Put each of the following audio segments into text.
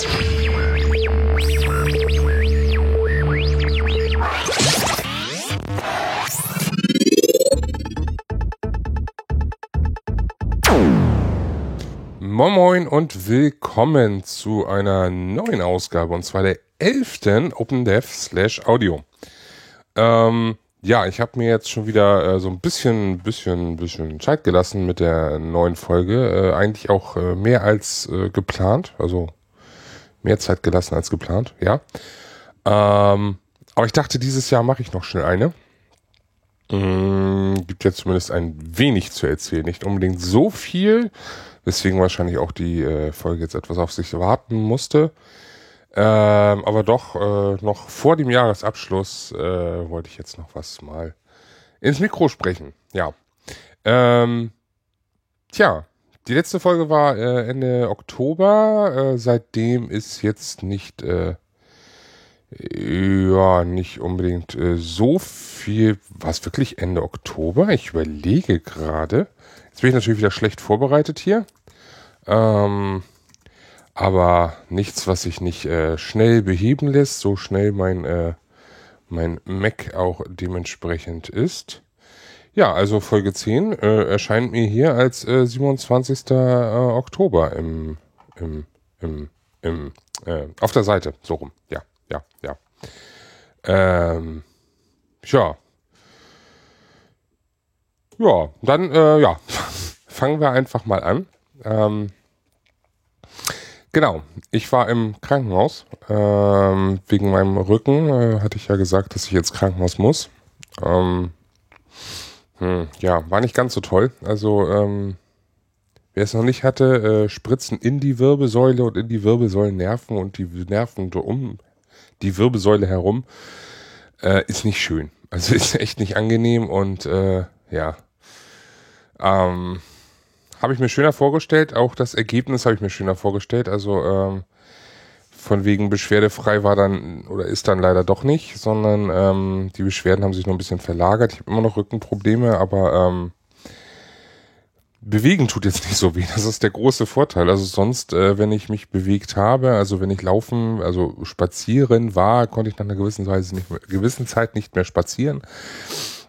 Moin Moin und willkommen zu einer neuen Ausgabe und zwar der 11. OpenDev slash Audio. Ähm, ja, ich habe mir jetzt schon wieder äh, so ein bisschen, bisschen, bisschen Zeit gelassen mit der neuen Folge. Äh, eigentlich auch äh, mehr als äh, geplant, also mehr Zeit gelassen als geplant, ja. Ähm, aber ich dachte, dieses Jahr mache ich noch schnell eine. Mm, gibt ja zumindest ein wenig zu erzählen, nicht unbedingt so viel weswegen wahrscheinlich auch die äh, Folge jetzt etwas auf sich warten musste. Ähm, aber doch, äh, noch vor dem Jahresabschluss äh, wollte ich jetzt noch was mal ins Mikro sprechen. Ja. Ähm, tja, die letzte Folge war äh, Ende Oktober. Äh, seitdem ist jetzt nicht, äh, ja, nicht unbedingt äh, so viel. War es wirklich Ende Oktober? Ich überlege gerade. Jetzt bin ich natürlich wieder schlecht vorbereitet hier. Ähm, aber nichts, was sich nicht äh, schnell beheben lässt, so schnell mein, äh, mein Mac auch dementsprechend ist. Ja, also Folge 10 äh, erscheint mir hier als äh, 27. Äh, Oktober im, im, im, im äh, auf der Seite, so rum. Ja, ja, ja. Ähm, ja. Ja, dann, äh, ja, fangen wir einfach mal an. Ähm, genau, ich war im Krankenhaus. Ähm, wegen meinem Rücken äh, hatte ich ja gesagt, dass ich jetzt Krankenhaus muss. Ähm, hm, ja, war nicht ganz so toll. Also, ähm, wer es noch nicht hatte, äh, Spritzen in die Wirbelsäule und in die Wirbelsäulennerven und die Nerven um die Wirbelsäule herum äh, ist nicht schön. Also ist echt nicht angenehm und äh, ja. Ähm, habe ich mir schöner vorgestellt. Auch das Ergebnis habe ich mir schöner vorgestellt. Also ähm, von wegen beschwerdefrei war dann oder ist dann leider doch nicht, sondern ähm, die Beschwerden haben sich noch ein bisschen verlagert. Ich habe immer noch Rückenprobleme, aber ähm, bewegen tut jetzt nicht so weh. Das ist der große Vorteil. Also sonst, äh, wenn ich mich bewegt habe, also wenn ich laufen, also spazieren war, konnte ich nach einer gewissen Weise nicht mehr, gewissen Zeit nicht mehr spazieren.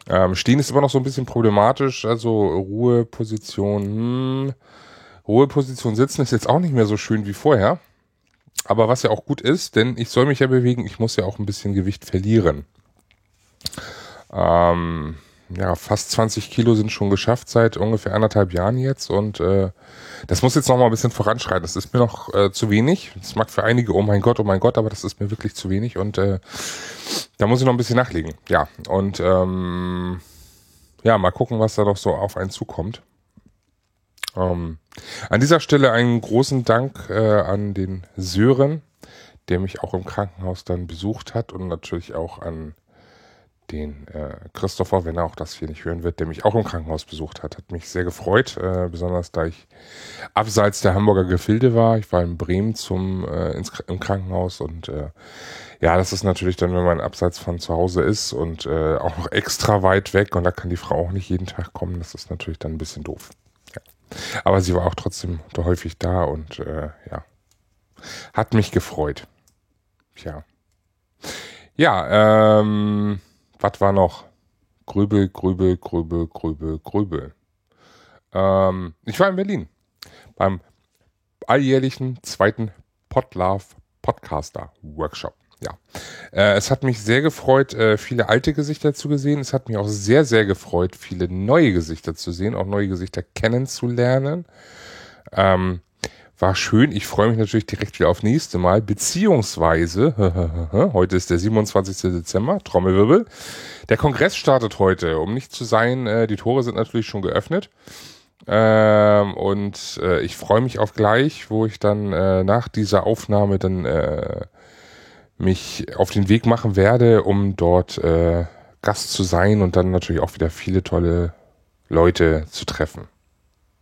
Ähm, stehen ist immer noch so ein bisschen problematisch, also Ruheposition, hm, Ruheposition sitzen ist jetzt auch nicht mehr so schön wie vorher. Aber was ja auch gut ist, denn ich soll mich ja bewegen, ich muss ja auch ein bisschen Gewicht verlieren. Ähm, ja, fast 20 Kilo sind schon geschafft seit ungefähr anderthalb Jahren jetzt und äh, das muss jetzt noch mal ein bisschen voranschreiten. Das ist mir noch äh, zu wenig. Das mag für einige, oh mein Gott, oh mein Gott, aber das ist mir wirklich zu wenig und äh, da muss ich noch ein bisschen nachlegen. Ja, und ähm, ja, mal gucken, was da noch so auf einen zukommt. Ähm, an dieser Stelle einen großen Dank äh, an den Sören, der mich auch im Krankenhaus dann besucht hat und natürlich auch an den äh, Christopher, wenn er auch das hier nicht hören wird, der mich auch im Krankenhaus besucht hat. Hat mich sehr gefreut, äh, besonders da ich abseits der Hamburger Gefilde war. Ich war in Bremen zum äh, ins, im Krankenhaus und äh, ja, das ist natürlich dann, wenn man abseits von zu Hause ist und äh, auch noch extra weit weg und da kann die Frau auch nicht jeden Tag kommen, das ist natürlich dann ein bisschen doof. Aber sie war auch trotzdem häufig da und äh, ja, hat mich gefreut. Tja. Ja, ähm, was war noch? Grübel, Grübel, Grübel, Grübel, Grübel. Ähm, ich war in Berlin beim alljährlichen zweiten Podlove Podcaster Workshop. Ja, äh, es hat mich sehr gefreut, äh, viele alte Gesichter zu sehen. Es hat mich auch sehr, sehr gefreut, viele neue Gesichter zu sehen, auch neue Gesichter kennenzulernen. Ähm, war schön. Ich freue mich natürlich direkt wieder auf nächste Mal. Beziehungsweise, heute ist der 27. Dezember, Trommelwirbel. Der Kongress startet heute. Um nicht zu sein, äh, die Tore sind natürlich schon geöffnet. Ähm, und äh, ich freue mich auf gleich, wo ich dann äh, nach dieser Aufnahme dann äh, mich auf den Weg machen werde, um dort äh, Gast zu sein und dann natürlich auch wieder viele tolle Leute zu treffen.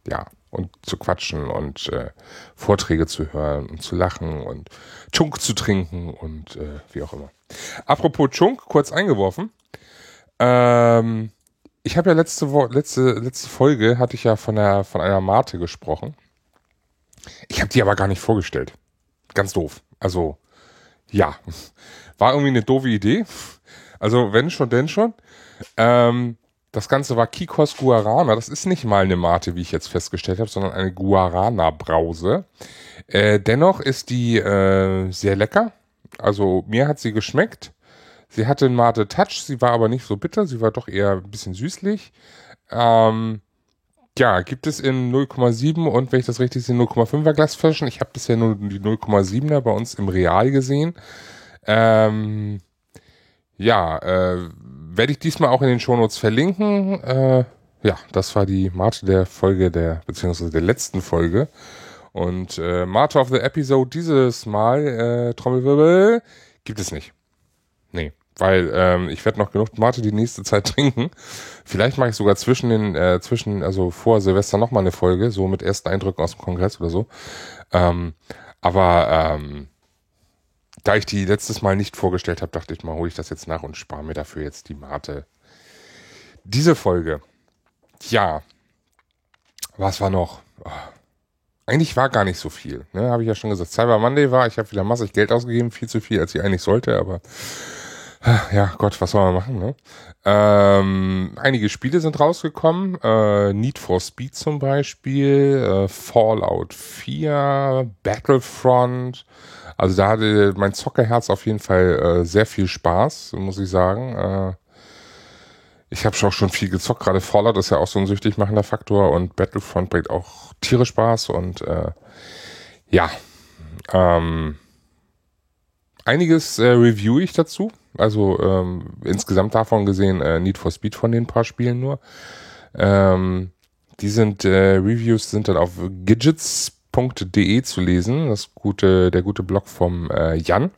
Ja und zu quatschen und äh, Vorträge zu hören und zu lachen und Chunk zu trinken und äh, wie auch immer. Apropos Chunk, kurz eingeworfen. Ähm, ich habe ja letzte, Wo letzte, letzte Folge hatte ich ja von, der, von einer Mate gesprochen. Ich habe die aber gar nicht vorgestellt. ganz doof. Also, ja, war irgendwie eine doofe Idee. Also, wenn schon, denn schon. Ähm, das Ganze war Kikos Guarana. Das ist nicht mal eine Mate, wie ich jetzt festgestellt habe, sondern eine Guarana-Brause. Äh, dennoch ist die äh, sehr lecker. Also mir hat sie geschmeckt. Sie hatte einen Mate Touch, sie war aber nicht so bitter, sie war doch eher ein bisschen süßlich. Ähm, ja, gibt es in 0,7 und wenn ich das richtig sehe, 0,5er Glasflaschen. Ich habe bisher nur die 0,7er bei uns im Real gesehen. Ähm, ja, äh, werde ich diesmal auch in den Shownotes verlinken. Äh, ja, das war die Mate der Folge der, beziehungsweise der letzten Folge. Und äh, Mate of the Episode dieses Mal, äh, Trommelwirbel, gibt es nicht. Nee, weil ähm, ich werde noch genug Mate die nächste Zeit trinken. Vielleicht mache ich sogar zwischen den, äh, zwischen, also vor Silvester nochmal eine Folge, so mit ersten Eindrücken aus dem Kongress oder so. Ähm, aber ähm, da ich die letztes Mal nicht vorgestellt habe, dachte ich mal, hole ich das jetzt nach und spare mir dafür jetzt die Mate. Diese Folge. Ja. Was war noch? Oh. Eigentlich war gar nicht so viel. Ne? Habe ich ja schon gesagt. Cyber Monday war, ich habe wieder massig Geld ausgegeben, viel zu viel, als ich eigentlich sollte, aber ja, Gott, was soll man machen, ne? Ähm, einige Spiele sind rausgekommen. Äh, Need for Speed zum Beispiel, äh, Fallout 4, Battlefront, also da hatte mein Zockerherz auf jeden Fall äh, sehr viel Spaß, muss ich sagen. Äh, ich habe auch schon viel gezockt, gerade Fallout ist ja auch so ein süchtig machender Faktor und Battlefront bringt auch Tiere Spaß und äh, ja, ähm, einiges äh, review ich dazu. Also ähm, insgesamt davon gesehen äh, Need for Speed von den paar Spielen nur. Ähm, die sind äh, Reviews sind dann auf Gadgets www.de zu lesen. Das gute, der gute Blog vom äh, Jan.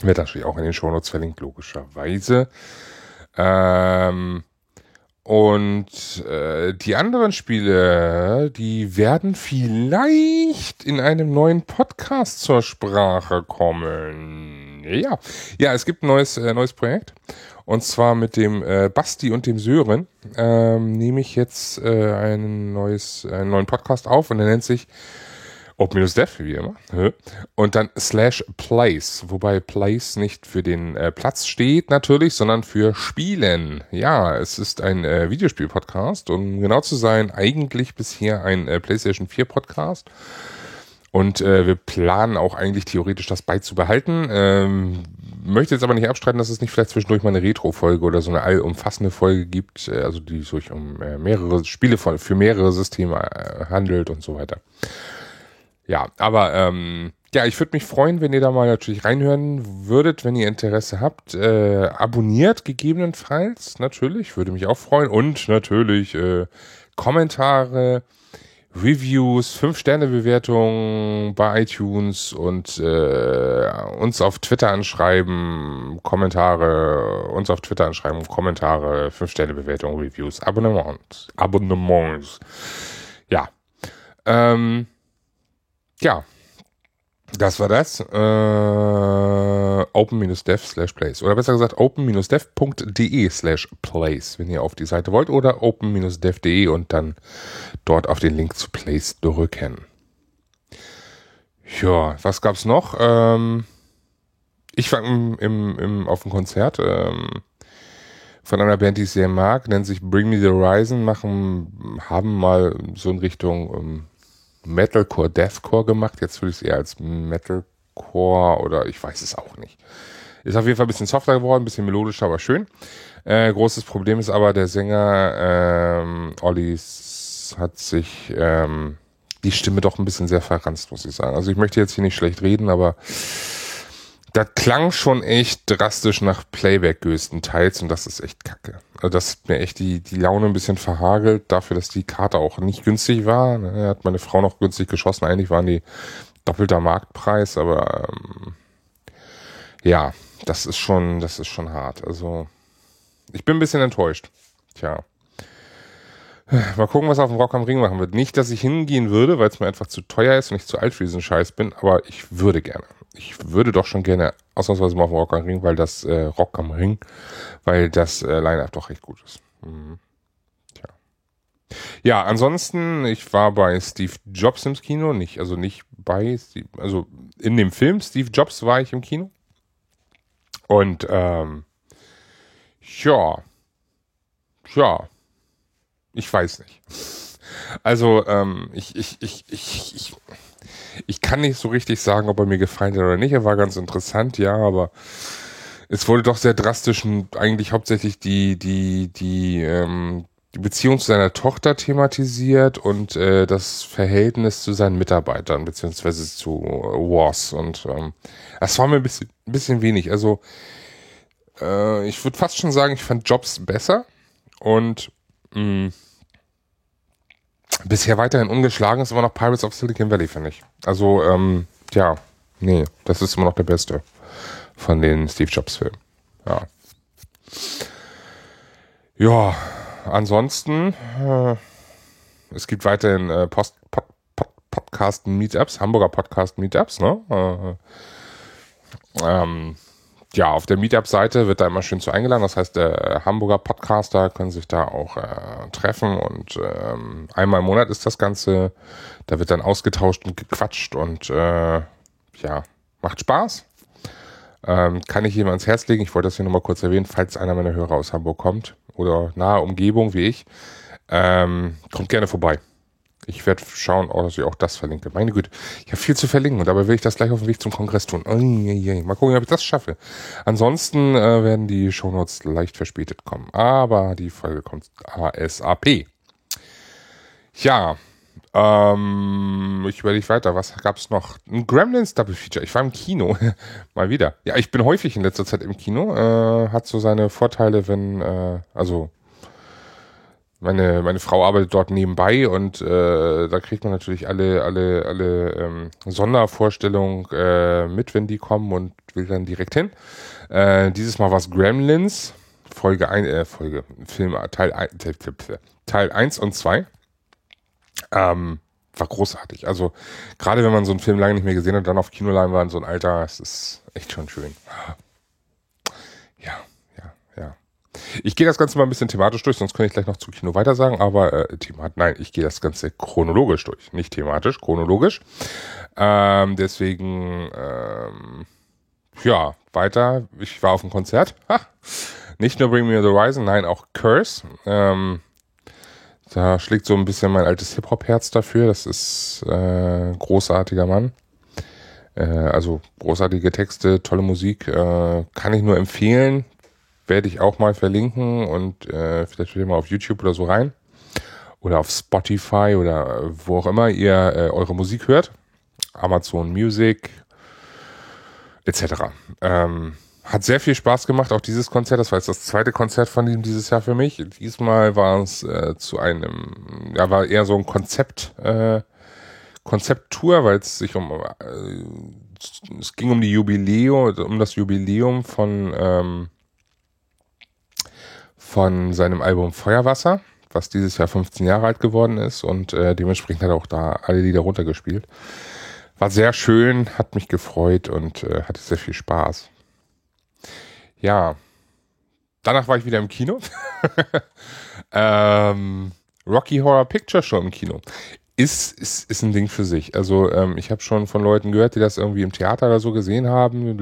Wird natürlich auch in den Shownotes verlinkt, logischerweise. Ähm, und äh, die anderen Spiele, die werden vielleicht in einem neuen Podcast zur Sprache kommen. Ja, ja, es gibt ein neues, äh, neues Projekt. Und zwar mit dem äh, Basti und dem Sören ähm, nehme ich jetzt äh, ein neues, einen neuen Podcast auf und der nennt sich Open-Dev, wie immer. Und dann slash Place, wobei Place nicht für den äh, Platz steht natürlich, sondern für Spielen. Ja, es ist ein äh, Videospiel-Podcast um genau zu sein, eigentlich bisher ein äh, PlayStation 4 Podcast. Und äh, wir planen auch eigentlich theoretisch das beizubehalten. Ähm, möchte jetzt aber nicht abstreiten, dass es nicht vielleicht zwischendurch mal eine Retro-Folge oder so eine allumfassende Folge gibt, äh, also die sich um äh, mehrere Spiele für mehrere Systeme äh, handelt und so weiter. Ja, aber ähm, ja, ich würde mich freuen, wenn ihr da mal natürlich reinhören würdet, wenn ihr Interesse habt. Äh, abonniert gegebenenfalls, natürlich, würde mich auch freuen. Und natürlich äh, Kommentare, Reviews, 5-Sterne-Bewertungen bei iTunes und äh, uns auf Twitter anschreiben, Kommentare, uns auf Twitter anschreiben, Kommentare, 5-Sterne-Bewertungen, Reviews, Abonnements, Abonnements. Ja. Ähm, ja, das war das. Äh, open-dev slash place. Oder besser gesagt open-dev.de slash place, wenn ihr auf die Seite wollt. Oder open-dev.de und dann dort auf den Link zu place drücken. Ja, was gab's noch? Ähm, ich war im, im, im, auf dem Konzert ähm, von einer Band, die ich sehr mag, nennt sich Bring Me the Horizon, machen, haben mal so in Richtung ähm, Metalcore, Deathcore gemacht. Jetzt würde ich es eher als Metalcore oder ich weiß es auch nicht. Ist auf jeden Fall ein bisschen softer geworden, ein bisschen melodischer, aber schön. Äh, großes Problem ist aber, der Sänger ähm, Olli hat sich ähm, die Stimme doch ein bisschen sehr verranzt, muss ich sagen. Also ich möchte jetzt hier nicht schlecht reden, aber das klang schon echt drastisch nach Playback größtenteils und das ist echt kacke. Also das hat mir echt die, die Laune ein bisschen verhagelt, dafür, dass die Karte auch nicht günstig war. Ne? Er hat meine Frau noch günstig geschossen, eigentlich waren die doppelter Marktpreis, aber ähm, ja, das ist schon, das ist schon hart. Also ich bin ein bisschen enttäuscht. Tja. Mal gucken, was auf dem Rock am Ring machen wird. Nicht, dass ich hingehen würde, weil es mir einfach zu teuer ist und ich zu alt für diesen Scheiß bin, aber ich würde gerne. Ich würde doch schon gerne ausnahmsweise mal auf Rock am Ring, weil das äh, Rock am Ring, weil das äh, Line-Up doch recht gut ist. Mhm. Tja. Ja, ansonsten, ich war bei Steve Jobs im Kino, nicht, also nicht bei Steve, also in dem Film Steve Jobs war ich im Kino. Und ähm, ja, ja, ich weiß nicht. Also ähm, ich, ich, ich, ich, ich, ich kann nicht so richtig sagen, ob er mir gefallen hat oder nicht. Er war ganz interessant, ja, aber es wurde doch sehr drastisch und eigentlich hauptsächlich die, die, die, ähm, die Beziehung zu seiner Tochter thematisiert und äh, das Verhältnis zu seinen Mitarbeitern beziehungsweise zu Wars und ähm, das war mir ein bisschen, ein bisschen wenig. Also äh, ich würde fast schon sagen, ich fand Jobs besser und mh, bisher weiterhin ungeschlagen ist immer noch Pirates of Silicon Valley, finde ich. Also ähm, ja, nee, das ist immer noch der beste von den Steve Jobs Filmen. Ja. Ja, ansonsten, äh, es gibt weiterhin äh, Post, Pod, Pod, Podcast Meetups, Hamburger Podcast Meetups, ne? Äh, ähm, ja, auf der Meetup-Seite wird da immer schön zu eingeladen. Das heißt, der Hamburger Podcaster können sich da auch äh, treffen und ähm, einmal im Monat ist das Ganze. Da wird dann ausgetauscht und gequatscht und äh, ja, macht Spaß. Ähm, kann ich jedem ans Herz legen. Ich wollte das hier nochmal kurz erwähnen, falls einer meiner Hörer aus Hamburg kommt oder nahe Umgebung wie ich, ähm, kommt gerne vorbei. Ich werde schauen, dass ich auch das verlinke. Meine Güte, ich habe viel zu verlinken und dabei will ich das gleich auf dem Weg zum Kongress tun. Mal gucken, ob ich das schaffe. Ansonsten äh, werden die Shownotes leicht verspätet kommen. Aber die Folge kommt ASAP. Ja, ähm, ich überlege weiter. Was gab's noch? Ein Gremlins Double Feature. Ich war im Kino. Mal wieder. Ja, ich bin häufig in letzter Zeit im Kino. Äh, hat so seine Vorteile, wenn, äh, also meine, meine Frau arbeitet dort nebenbei und äh, da kriegt man natürlich alle, alle, alle ähm, Sondervorstellungen äh, mit, wenn die kommen und will dann direkt hin. Äh, dieses Mal war es Gremlins, Folge 1, äh, Folge, Film, Teil 1, Teil 1 und 2. Ähm, war großartig. Also gerade wenn man so einen Film lange nicht mehr gesehen hat, dann auf Kinoleinwand, so ein Alter, es ist echt schon schön. Ja. Ich gehe das Ganze mal ein bisschen thematisch durch, sonst könnte ich gleich noch zu Kino weiter sagen, aber äh, Themat, nein, ich gehe das Ganze chronologisch durch, nicht thematisch, chronologisch. Ähm, deswegen, ähm, ja, weiter. Ich war auf einem Konzert. Ha! Nicht nur Bring Me the Horizon, nein, auch Curse. Ähm, da schlägt so ein bisschen mein altes Hip-Hop-Herz dafür. Das ist äh, großartiger Mann. Äh, also großartige Texte, tolle Musik. Äh, kann ich nur empfehlen werde ich auch mal verlinken und äh, vielleicht wieder mal auf YouTube oder so rein. Oder auf Spotify oder wo auch immer ihr äh, eure Musik hört. Amazon Music etc. Ähm, hat sehr viel Spaß gemacht, auch dieses Konzert. Das war jetzt das zweite Konzert von ihm dieses Jahr für mich. Diesmal war es äh, zu einem, ja, war eher so ein Konzept, äh, Konzepttour, weil es sich um, äh, es ging um die Jubiläum, um das Jubiläum von ähm, von seinem Album Feuerwasser, was dieses Jahr 15 Jahre alt geworden ist und äh, dementsprechend hat er auch da alle Lieder runtergespielt. War sehr schön, hat mich gefreut und äh, hatte sehr viel Spaß. Ja, danach war ich wieder im Kino. ähm, Rocky Horror Picture Show im Kino. Ist, ist, ist ein Ding für sich. Also ähm, ich habe schon von Leuten gehört, die das irgendwie im Theater oder so gesehen haben.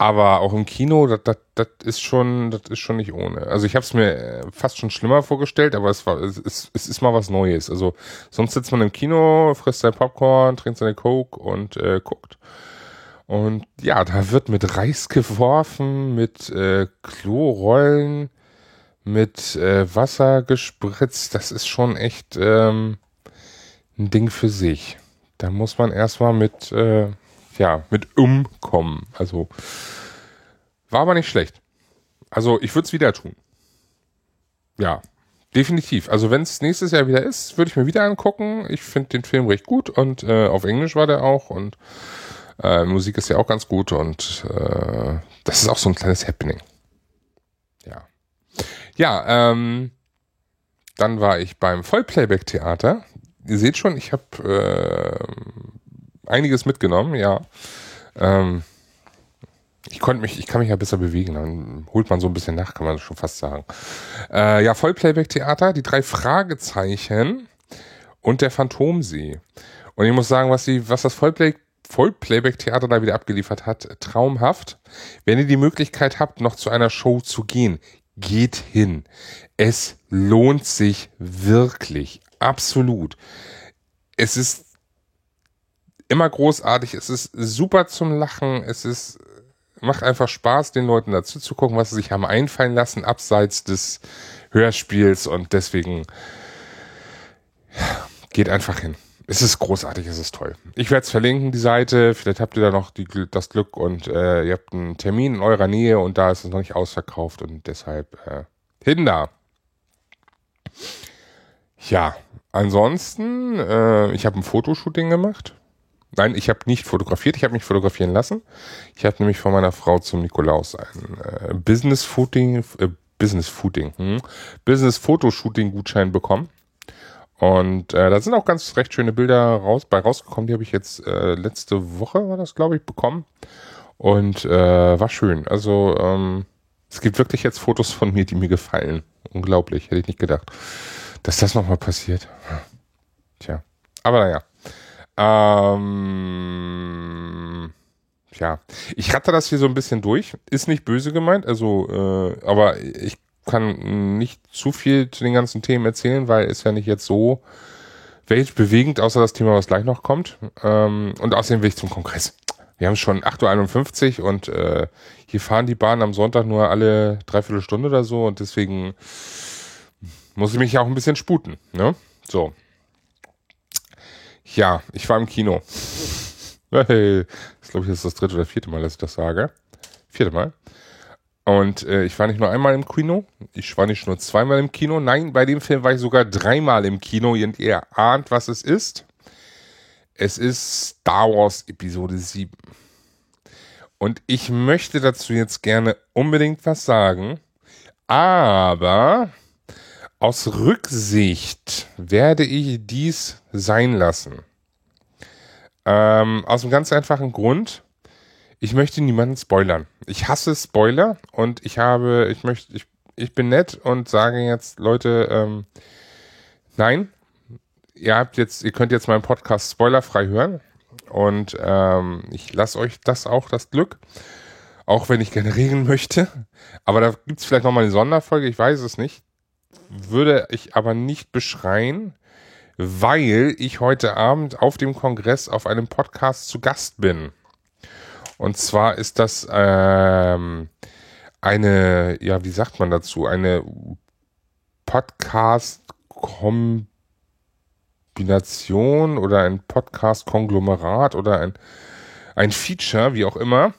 Aber auch im Kino, das, ist schon, das ist schon nicht ohne. Also ich habe es mir äh, fast schon schlimmer vorgestellt, aber es war, es ist, es ist mal was Neues. Also sonst sitzt man im Kino, frisst sein Popcorn, trinkt seine Coke und äh, guckt. Und ja, da wird mit Reis geworfen, mit äh, Klorollen, mit äh, Wasser gespritzt. Das ist schon echt ähm, ein Ding für sich. Da muss man erstmal mit äh, ja, mit umkommen. Also war aber nicht schlecht. Also ich würde es wieder tun. Ja, definitiv. Also wenn es nächstes Jahr wieder ist, würde ich mir wieder angucken. Ich finde den Film recht gut und äh, auf Englisch war der auch und äh, Musik ist ja auch ganz gut und äh, das ist auch so ein kleines Happening. Ja. Ja, ähm, dann war ich beim Vollplayback-Theater. Ihr seht schon, ich habe äh, einiges mitgenommen, ja. Ähm, ich konnte mich, ich kann mich ja besser bewegen, dann holt man so ein bisschen nach, kann man schon fast sagen. Äh, ja, Vollplayback-Theater, die drei Fragezeichen und der Phantomsee. Und ich muss sagen, was die, was das Vollplay, Vollplayback-Theater da wieder abgeliefert hat, traumhaft. Wenn ihr die Möglichkeit habt, noch zu einer Show zu gehen, geht hin. Es lohnt sich wirklich. Absolut. Es ist immer großartig. Es ist super zum Lachen. Es ist, macht einfach Spaß, den Leuten dazu zu gucken, was sie sich haben einfallen lassen, abseits des Hörspiels und deswegen geht einfach hin. Es ist großartig, es ist toll. Ich werde es verlinken, die Seite. Vielleicht habt ihr da noch die, das Glück und äh, ihr habt einen Termin in eurer Nähe und da ist es noch nicht ausverkauft und deshalb äh, hin da. Ja, ansonsten, äh, ich habe ein Fotoshooting gemacht. Nein, ich habe nicht fotografiert, ich habe mich fotografieren lassen. Ich habe nämlich von meiner Frau zum Nikolaus ein äh, Business Footing, äh, Business Footing, hm? Business Fotoshooting Gutschein bekommen. Und äh, da sind auch ganz recht schöne Bilder raus, bei rausgekommen. Die habe ich jetzt äh, letzte Woche, war das, glaube ich, bekommen. Und äh, war schön. Also ähm, es gibt wirklich jetzt Fotos von mir, die mir gefallen. Unglaublich, hätte ich nicht gedacht, dass das nochmal passiert. Tja, aber naja. Ähm, ja, ich ratte das hier so ein bisschen durch. Ist nicht böse gemeint, also, äh, aber ich kann nicht zu viel zu den ganzen Themen erzählen, weil es ja nicht jetzt so weltbewegend, außer das Thema, was gleich noch kommt. Ähm, und außerdem will ich zum Kongress. Wir haben schon 8.51 Uhr und äh, hier fahren die Bahnen am Sonntag nur alle dreiviertel Stunde oder so und deswegen muss ich mich ja auch ein bisschen sputen. Ne? So. Ja, ich war im Kino. Hey, das glaube ich ist das dritte oder vierte Mal, dass ich das sage. Vierte Mal. Und äh, ich war nicht nur einmal im Kino, ich war nicht nur zweimal im Kino, nein, bei dem Film war ich sogar dreimal im Kino und ihr ahnt, was es ist. Es ist Star Wars Episode 7. Und ich möchte dazu jetzt gerne unbedingt was sagen, aber aus Rücksicht werde ich dies sein lassen. Ähm, aus einem ganz einfachen Grund ich möchte niemanden spoilern. Ich hasse Spoiler und ich habe, ich möchte, ich, ich bin nett und sage jetzt, Leute, ähm, nein, ihr habt jetzt, ihr könnt jetzt meinen Podcast spoilerfrei hören und ähm, ich lasse euch das auch das Glück, auch wenn ich gerne reden möchte. Aber da gibt's vielleicht nochmal eine Sonderfolge, ich weiß es nicht. Würde ich aber nicht beschreien, weil ich heute Abend auf dem Kongress auf einem Podcast zu Gast bin. Und zwar ist das ähm, eine, ja, wie sagt man dazu, eine Podcast-Kombination oder ein Podcast-Konglomerat oder ein, ein Feature, wie auch immer.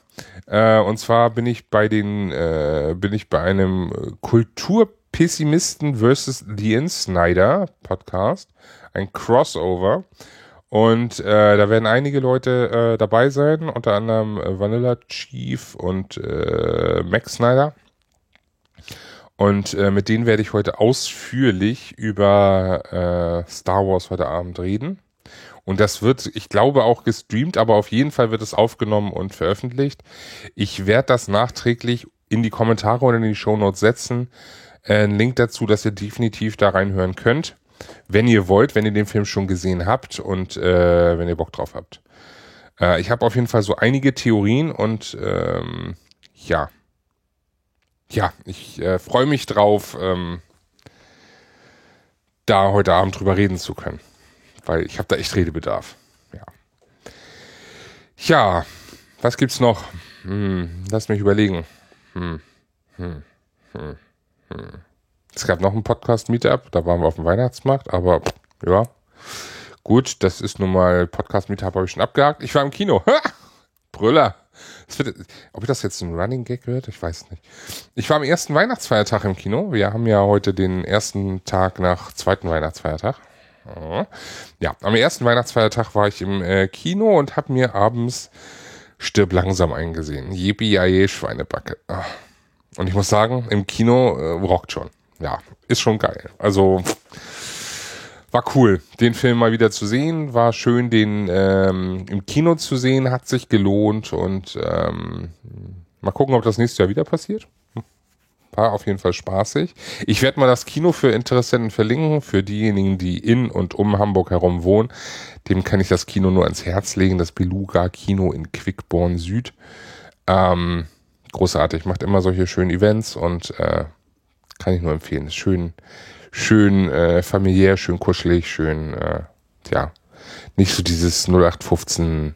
Äh, und zwar bin ich bei den, äh, bin ich bei einem Kulturpessimisten versus The Snyder Podcast, ein Crossover. Und äh, da werden einige Leute äh, dabei sein, unter anderem äh, Vanilla Chief und äh, Max Snyder. Und äh, mit denen werde ich heute ausführlich über äh, Star Wars heute Abend reden. Und das wird, ich glaube, auch gestreamt, aber auf jeden Fall wird es aufgenommen und veröffentlicht. Ich werde das nachträglich in die Kommentare oder in die Show Notes setzen. Äh, einen Link dazu, dass ihr definitiv da reinhören könnt wenn ihr wollt, wenn ihr den Film schon gesehen habt und äh, wenn ihr Bock drauf habt. Äh, ich habe auf jeden Fall so einige Theorien und ähm, ja. Ja, ich äh, freue mich drauf, ähm, da heute Abend drüber reden zu können. Weil ich habe da echt Redebedarf. Ja. Ja, was gibt's noch? Hm, lass mich überlegen. Hm, hm, hm, hm. Es gab noch ein Podcast-Meetup, da waren wir auf dem Weihnachtsmarkt, aber ja, gut, das ist nun mal Podcast-Meetup, habe ich schon abgehakt. Ich war im Kino. Brüller. Wird, ob das jetzt ein Running Gag wird, ich weiß nicht. Ich war am ersten Weihnachtsfeiertag im Kino. Wir haben ja heute den ersten Tag nach zweiten Weihnachtsfeiertag. Ja, am ersten Weihnachtsfeiertag war ich im äh, Kino und habe mir abends Stirb langsam eingesehen. Yippie Schweinebacke. Ah. Und ich muss sagen, im Kino äh, rockt schon ja, ist schon geil. Also war cool, den Film mal wieder zu sehen. War schön, den ähm, im Kino zu sehen, hat sich gelohnt und ähm, mal gucken, ob das nächstes Jahr wieder passiert. Hm. War auf jeden Fall spaßig. Ich werde mal das Kino für Interessenten verlinken. Für diejenigen, die in und um Hamburg herum wohnen, dem kann ich das Kino nur ans Herz legen. Das Beluga Kino in Quickborn Süd. Ähm, großartig, macht immer solche schönen Events und äh, kann ich nur empfehlen. Ist schön, schön äh, familiär, schön kuschelig, schön, äh, ja, nicht so dieses 0815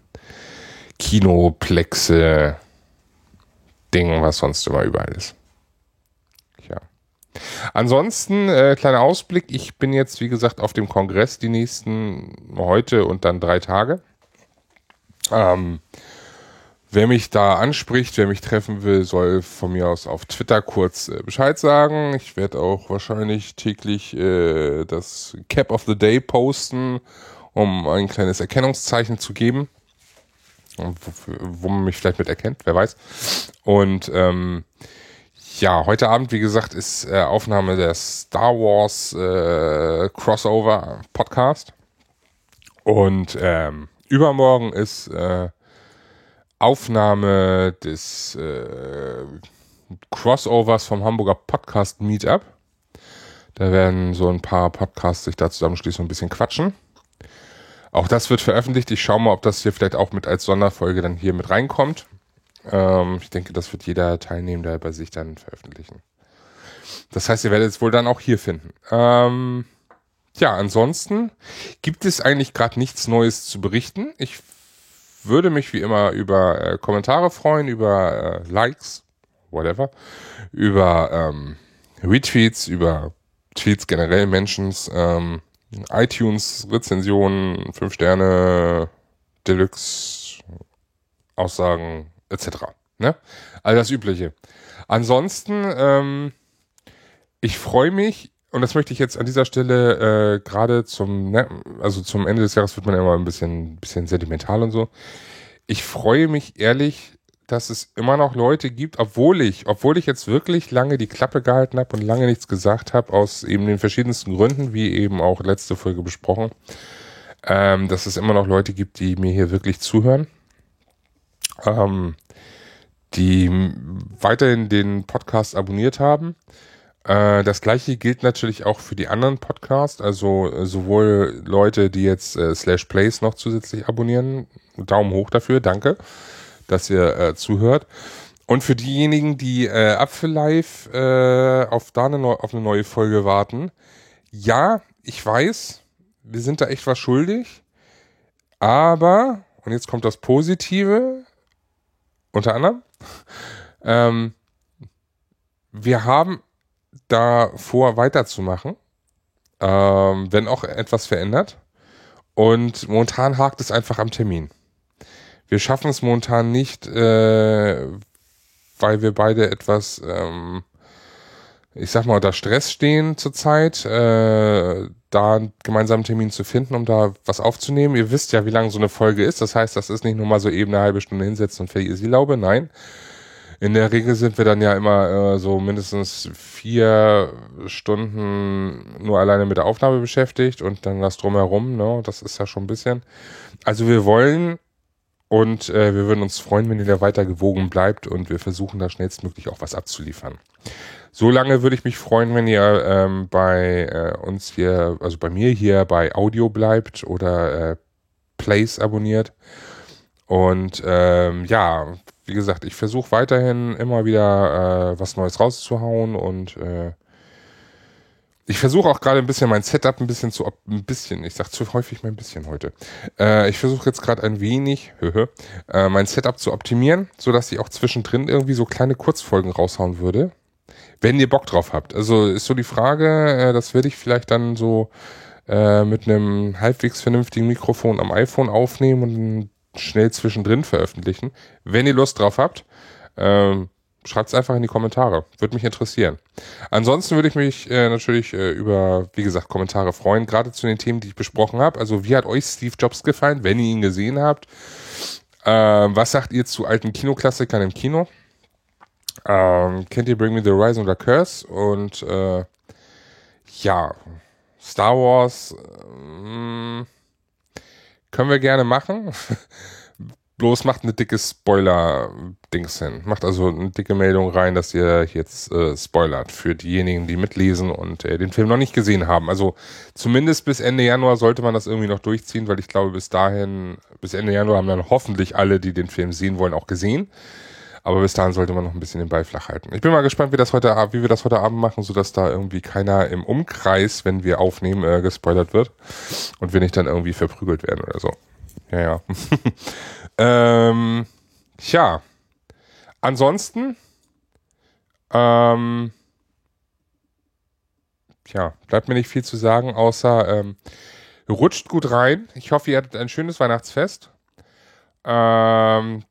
Kinoplexe Ding, was sonst immer überall ist. Ja. Ansonsten, äh, kleiner Ausblick, ich bin jetzt, wie gesagt, auf dem Kongress die nächsten heute und dann drei Tage. Ähm, wer mich da anspricht, wer mich treffen will, soll von mir aus auf Twitter kurz äh, Bescheid sagen. Ich werde auch wahrscheinlich täglich äh, das Cap of the Day posten, um ein kleines Erkennungszeichen zu geben wo, wo man mich vielleicht mit erkennt, wer weiß. Und ähm, ja, heute Abend, wie gesagt, ist äh, Aufnahme der Star Wars äh, Crossover Podcast. Und ähm, übermorgen ist äh, Aufnahme des äh, Crossovers vom Hamburger Podcast Meetup. Da werden so ein paar Podcasts sich da zusammenschließen und ein bisschen quatschen. Auch das wird veröffentlicht. Ich schaue mal, ob das hier vielleicht auch mit als Sonderfolge dann hier mit reinkommt. Ähm, ich denke, das wird jeder Teilnehmer bei sich dann veröffentlichen. Das heißt, ihr werdet es wohl dann auch hier finden. Ähm, ja, ansonsten gibt es eigentlich gerade nichts Neues zu berichten. Ich würde mich wie immer über äh, Kommentare freuen, über äh, Likes, whatever, über ähm, Retweets, über Tweets generell, Mentions. Ähm, iTunes, Rezensionen, 5 Sterne, Deluxe, Aussagen etc. Ne? All das Übliche. Ansonsten, ähm, ich freue mich, und das möchte ich jetzt an dieser Stelle äh, gerade zum, ne, also zum Ende des Jahres wird man ja immer ein bisschen, bisschen sentimental und so. Ich freue mich ehrlich dass es immer noch Leute gibt, obwohl ich, obwohl ich jetzt wirklich lange die Klappe gehalten habe und lange nichts gesagt habe, aus eben den verschiedensten Gründen, wie eben auch letzte Folge besprochen, ähm, dass es immer noch Leute gibt, die mir hier wirklich zuhören, ähm, die weiterhin den Podcast abonniert haben. Äh, das gleiche gilt natürlich auch für die anderen Podcasts, also äh, sowohl Leute, die jetzt äh, Slash Plays noch zusätzlich abonnieren. Daumen hoch dafür, danke dass ihr äh, zuhört. Und für diejenigen, die äh, Apfel Live auf da eine, auf eine neue Folge warten, ja, ich weiß, wir sind da echt was schuldig, aber, und jetzt kommt das Positive, unter anderem, ähm, wir haben da vor, weiterzumachen, ähm, wenn auch etwas verändert. Und momentan hakt es einfach am Termin. Wir schaffen es momentan nicht, äh, weil wir beide etwas, ähm, ich sag mal, unter Stress stehen zurzeit, äh, da einen gemeinsamen Termin zu finden, um da was aufzunehmen. Ihr wisst ja, wie lang so eine Folge ist. Das heißt, das ist nicht nur mal so eben eine halbe Stunde hinsetzen und fertig ist die Laube. Nein. In der Regel sind wir dann ja immer äh, so mindestens vier Stunden nur alleine mit der Aufnahme beschäftigt und dann das drumherum, ne? Das ist ja schon ein bisschen. Also wir wollen und äh, wir würden uns freuen, wenn ihr da weiter gewogen bleibt und wir versuchen da schnellstmöglich auch was abzuliefern. So lange würde ich mich freuen, wenn ihr ähm, bei äh, uns hier, also bei mir hier bei Audio bleibt oder äh, Plays abonniert. Und ähm, ja, wie gesagt, ich versuche weiterhin immer wieder äh, was Neues rauszuhauen und äh, ich versuche auch gerade ein bisschen mein Setup ein bisschen zu, ein bisschen, ich sag zu häufig mein bisschen heute. Äh, ich versuche jetzt gerade ein wenig, äh, mein Setup zu optimieren, so dass ich auch zwischendrin irgendwie so kleine Kurzfolgen raushauen würde. Wenn ihr Bock drauf habt. Also ist so die Frage, äh, das werde ich vielleicht dann so äh, mit einem halbwegs vernünftigen Mikrofon am iPhone aufnehmen und schnell zwischendrin veröffentlichen. Wenn ihr Lust drauf habt. Ähm, schreibt es einfach in die Kommentare. Würde mich interessieren. Ansonsten würde ich mich äh, natürlich äh, über, wie gesagt, Kommentare freuen, gerade zu den Themen, die ich besprochen habe. Also wie hat euch Steve Jobs gefallen, wenn ihr ihn gesehen habt? Äh, was sagt ihr zu alten Kinoklassikern im Kino? Ähm, kennt ihr Bring Me the Horizon oder Curse? Und äh, ja, Star Wars äh, können wir gerne machen. Bloß macht eine dicke Spoiler-Dings hin. Macht also eine dicke Meldung rein, dass ihr jetzt äh, spoilert für diejenigen, die mitlesen und äh, den Film noch nicht gesehen haben. Also zumindest bis Ende Januar sollte man das irgendwie noch durchziehen, weil ich glaube, bis dahin, bis Ende Januar haben dann hoffentlich alle, die den Film sehen wollen, auch gesehen. Aber bis dahin sollte man noch ein bisschen den Ball flach halten. Ich bin mal gespannt, wie, das heute, wie wir das heute Abend machen, sodass da irgendwie keiner im Umkreis, wenn wir aufnehmen, äh, gespoilert wird und wir nicht dann irgendwie verprügelt werden oder so. Ja, ja. ähm, tja. Ansonsten, ähm, tja, bleibt mir nicht viel zu sagen, außer ähm, rutscht gut rein. Ich hoffe, ihr hattet ein schönes Weihnachtsfest. Ähm,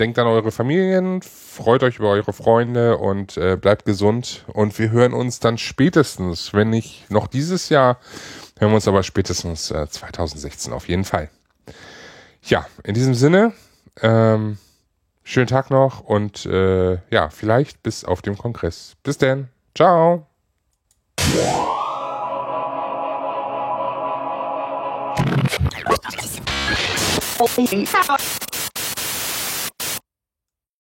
denkt an eure Familien, freut euch über eure Freunde und äh, bleibt gesund. Und wir hören uns dann spätestens, wenn nicht noch dieses Jahr, hören wir uns aber spätestens äh, 2016 auf jeden Fall. Ja, in diesem Sinne, ähm, schönen Tag noch und äh, ja, vielleicht bis auf dem Kongress. Bis denn. Ciao.